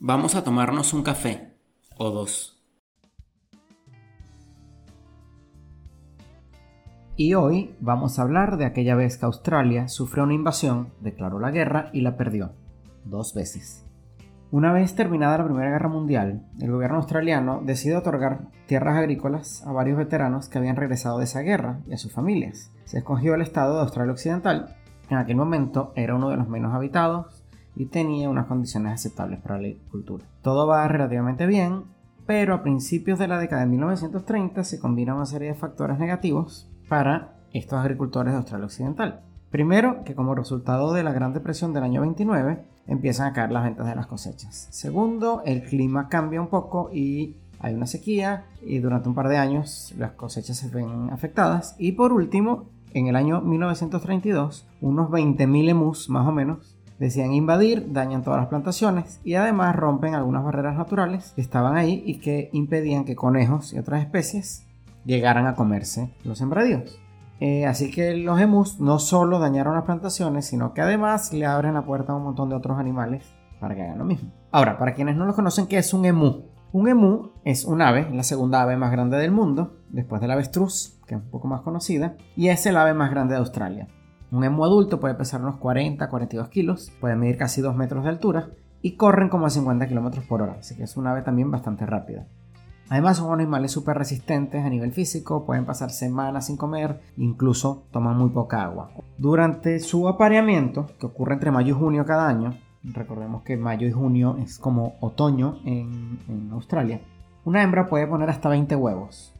Vamos a tomarnos un café o dos. Y hoy vamos a hablar de aquella vez que Australia sufrió una invasión, declaró la guerra y la perdió. Dos veces. Una vez terminada la Primera Guerra Mundial, el gobierno australiano decidió otorgar tierras agrícolas a varios veteranos que habían regresado de esa guerra y a sus familias. Se escogió el estado de Australia Occidental, en aquel momento era uno de los menos habitados y tenía unas condiciones aceptables para la agricultura. Todo va relativamente bien, pero a principios de la década de 1930 se combina una serie de factores negativos para estos agricultores de Australia Occidental. Primero, que como resultado de la Gran Depresión del año 29, empiezan a caer las ventas de las cosechas. Segundo, el clima cambia un poco y hay una sequía y durante un par de años las cosechas se ven afectadas. Y por último, en el año 1932, unos 20.000 emus más o menos decían invadir, dañan todas las plantaciones y además rompen algunas barreras naturales que estaban ahí y que impedían que conejos y otras especies llegaran a comerse los sembradíos. Eh, así que los emus no solo dañaron las plantaciones, sino que además le abren la puerta a un montón de otros animales para que hagan lo mismo. Ahora, para quienes no lo conocen, ¿qué es un emu? Un emu es un ave, la segunda ave más grande del mundo, después del avestruz, que es un poco más conocida, y es el ave más grande de Australia. Un emu adulto puede pesar unos 40-42 kilos, puede medir casi 2 metros de altura y corren como a 50 kilómetros por hora, así que es un ave también bastante rápida. Además son animales súper resistentes a nivel físico, pueden pasar semanas sin comer, incluso toman muy poca agua. Durante su apareamiento, que ocurre entre mayo y junio cada año, recordemos que mayo y junio es como otoño en, Australia, una hembra puede poner hasta 20 huevos.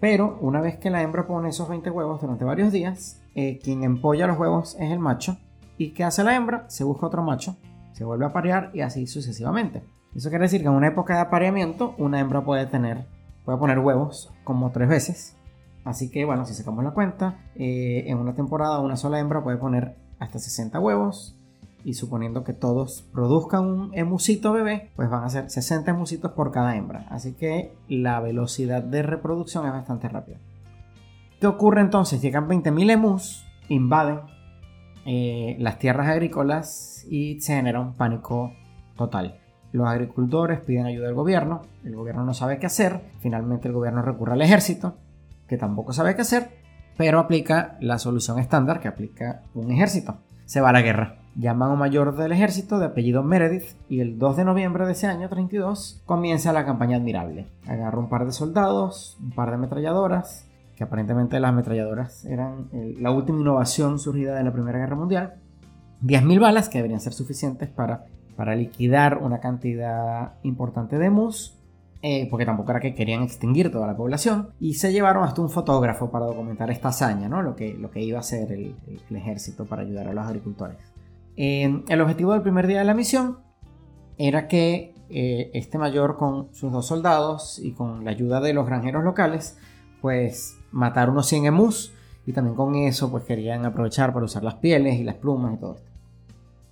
Pero una vez que la hembra pone esos 20 huevos durante varios días, eh, quien empolla los huevos es el macho. ¿Y qué hace la hembra? Se busca otro macho, se vuelve a parear y así sucesivamente. Eso quiere decir que en una época de apareamiento una hembra puede tener, puede poner huevos como tres veces. Así que bueno, si sacamos la cuenta, eh, en una temporada una sola hembra puede poner hasta 60 huevos. Y suponiendo que todos produzcan un emusito bebé, pues van a ser 60 emusitos por cada hembra. Así que la velocidad de reproducción es bastante rápida. ¿Qué ocurre entonces? Llegan 20.000 emus, invaden eh, las tierras agrícolas y se genera un pánico total. Los agricultores piden ayuda al gobierno, el gobierno no sabe qué hacer, finalmente el gobierno recurre al ejército, que tampoco sabe qué hacer, pero aplica la solución estándar que aplica un ejército. Se va a la guerra. Llaman un mayor del ejército de apellido Meredith y el 2 de noviembre de ese año 32 comienza la campaña admirable. Agarra un par de soldados, un par de ametralladoras, que aparentemente las ametralladoras eran la última innovación surgida de la Primera Guerra Mundial. 10.000 balas que deberían ser suficientes para para liquidar una cantidad importante de mus, eh, porque tampoco era que querían extinguir toda la población, y se llevaron hasta un fotógrafo para documentar esta hazaña, ¿no? lo, que, lo que iba a hacer el, ejército para ayudar a los agricultores. El objetivo del primer día de la misión era que eh, este mayor con sus dos soldados y con la ayuda de los granjeros locales, pues matar unos 100 emus y también con eso pues querían aprovechar para usar las pieles y las plumas y todo esto.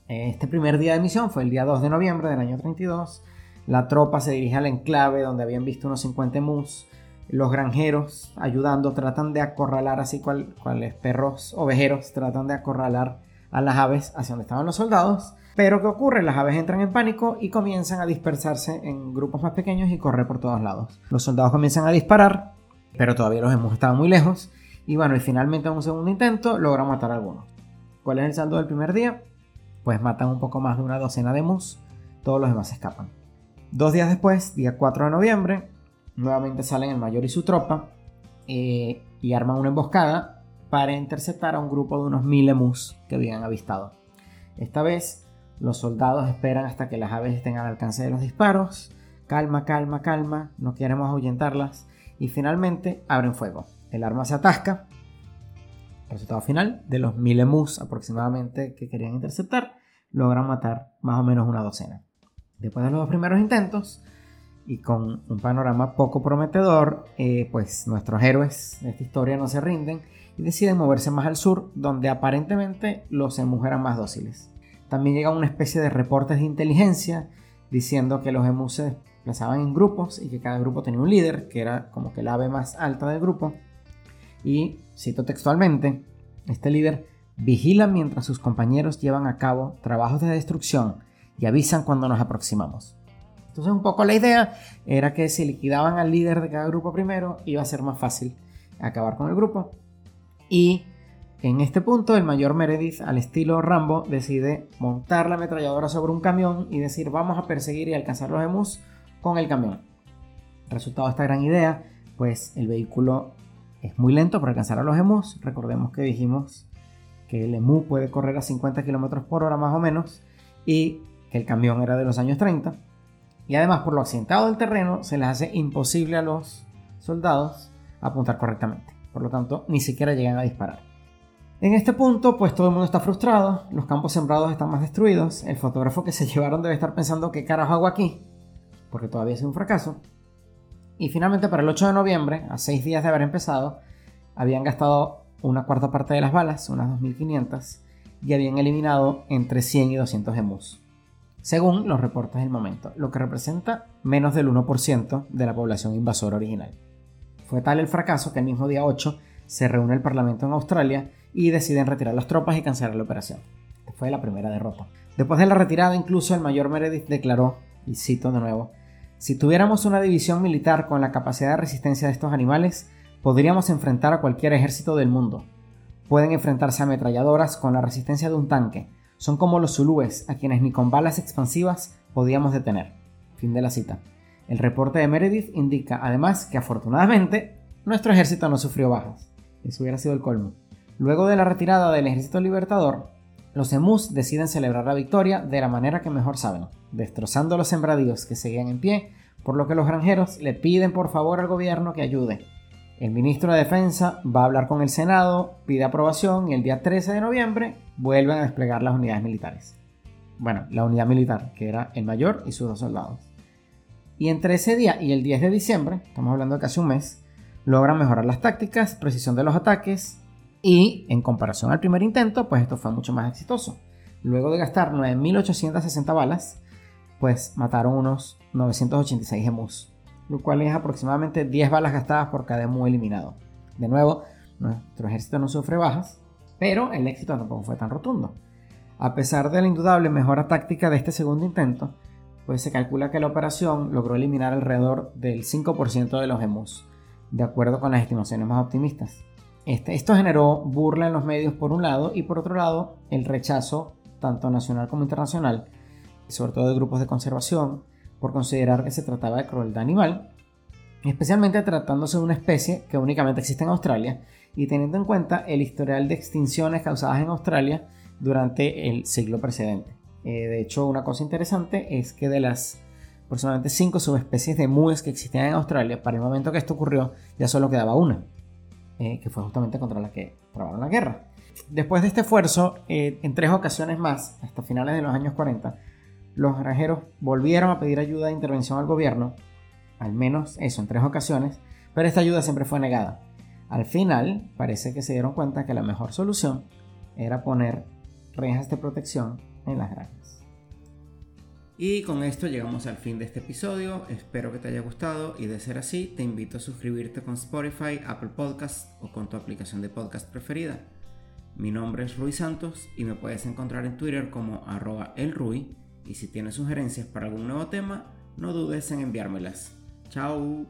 Este primer día de misión fue el día 2 de noviembre del año 32. La tropa se dirige al enclave donde habían visto unos 50 mus. Los granjeros, ayudando, tratan de acorralar, así cual, cuales perros ovejeros, tratan de acorralar a las aves hacia donde estaban los soldados. Pero ¿qué ocurre? Las aves entran en pánico y comienzan a dispersarse en grupos más pequeños y correr por todos lados. Los soldados comienzan a disparar, pero todavía los emus estaban muy lejos. Y bueno, y finalmente en un segundo intento logran matar a algunos. ¿Cuál es el saldo del primer día? pues matan un poco más de una docena de mus, todos los demás escapan. Dos días después, día 4 de noviembre, nuevamente salen el mayor y su tropa eh, y arman una emboscada para interceptar a un grupo de unos mil emus que habían avistado. Esta vez, los soldados esperan hasta que las aves estén al alcance de los disparos. Calma, calma, calma, no queremos ahuyentarlas. Y finalmente abren fuego. El arma se atasca Resultado final, de los mil emus aproximadamente que querían interceptar, logran matar más o menos una docena. Después de los dos primeros intentos, y con un panorama poco prometedor, eh, pues nuestros héroes de esta historia no se rinden y deciden moverse más al sur, donde aparentemente los emus eran más dóciles. También llega una especie de reportes de inteligencia diciendo que los emus se desplazaban en grupos y que cada grupo tenía un líder, que era como que el ave más alta del grupo, y, cito textualmente, este líder vigila mientras sus compañeros llevan a cabo trabajos de destrucción y avisan cuando nos aproximamos. Entonces un poco la idea era que si liquidaban al líder de cada grupo primero, iba a ser más fácil acabar con el grupo. Y en este punto el mayor Meredith, al estilo Rambo, decide montar la ametralladora sobre un camión y decir vamos a perseguir y alcanzar los emus con el camión. Resultado de esta gran idea, pues el vehículo es muy lento para alcanzar a los emus. Recordemos que dijimos que el emu puede correr a 50 km por hora más o menos y que el camión era de los años 30 y además por lo accidentado del terreno se les hace imposible a los soldados apuntar correctamente. Por lo tanto, ni siquiera llegan a disparar. En este punto, pues todo el mundo está frustrado, los campos sembrados están más destruidos, el fotógrafo que se llevaron debe estar pensando qué carajo hago aquí, porque todavía es un fracaso. Y finalmente para el 8 de noviembre, a 6 días de haber empezado, habían gastado una cuarta parte de las balas, unas 2500, y habían eliminado entre 100 y 200 emus según los reportes del momento, lo que representa menos del 1% de la población invasora original. Fue tal el fracaso que el mismo día 8 se reúne el Parlamento en Australia y deciden retirar las tropas y cancelar la operación. Fue la primera derrota. Después de la retirada, incluso el mayor Meredith declaró, y cito de nuevo, si tuviéramos una división militar con la capacidad de resistencia de estos animales, podríamos enfrentar a cualquier ejército del mundo. Pueden enfrentarse a ametralladoras con la resistencia de un tanque, son como los zulúes, a quienes ni con balas expansivas podíamos detener. Fin de la cita. El reporte de Meredith indica además que afortunadamente nuestro ejército no sufrió bajas. Eso hubiera sido el colmo. Luego de la retirada del ejército libertador, los emus deciden celebrar la victoria de la manera que mejor saben, destrozando los sembradíos que seguían en pie, por lo que los granjeros le piden por favor al gobierno que ayude, el ministro de Defensa va a hablar con el Senado, pide aprobación y el día 13 de noviembre vuelven a desplegar las unidades militares. Bueno, la unidad militar, que era el mayor y sus dos soldados. Y entre ese día y el 10 de diciembre, estamos hablando de casi un mes, logran mejorar las tácticas, precisión de los ataques y, en comparación al primer intento, pues esto fue mucho más exitoso. Luego de gastar 9.860 balas, pues mataron unos 986 emus lo cual es aproximadamente 10 balas gastadas por cada emu eliminado. De nuevo, nuestro ejército no sufre bajas, pero el éxito tampoco fue tan rotundo. A pesar de la indudable mejora táctica de este segundo intento, pues se calcula que la operación logró eliminar alrededor del 5% de los emus, de acuerdo con las estimaciones más optimistas. Este, esto generó burla en los medios por un lado y por otro lado el rechazo, tanto nacional como internacional, sobre todo de grupos de conservación, por considerar que se trataba de crueldad animal, especialmente tratándose de una especie que únicamente existe en Australia y teniendo en cuenta el historial de extinciones causadas en Australia durante el siglo precedente. Eh, de hecho, una cosa interesante es que de las aproximadamente 5 subespecies de mues que existían en Australia, para el momento que esto ocurrió, ya solo quedaba una, eh, que fue justamente contra la que trabaron la guerra. Después de este esfuerzo, eh, en tres ocasiones más, hasta finales de los años 40, los granjeros volvieron a pedir ayuda de intervención al gobierno, al menos eso en tres ocasiones, pero esta ayuda siempre fue negada. Al final, parece que se dieron cuenta que la mejor solución era poner rejas de protección en las granjas. Y con esto llegamos al fin de este episodio. Espero que te haya gustado y de ser así, te invito a suscribirte con Spotify, Apple Podcasts o con tu aplicación de podcast preferida. Mi nombre es Rui Santos y me puedes encontrar en Twitter como arroba elrui y si tienes sugerencias para algún nuevo tema, no dudes en enviármelas. Chao.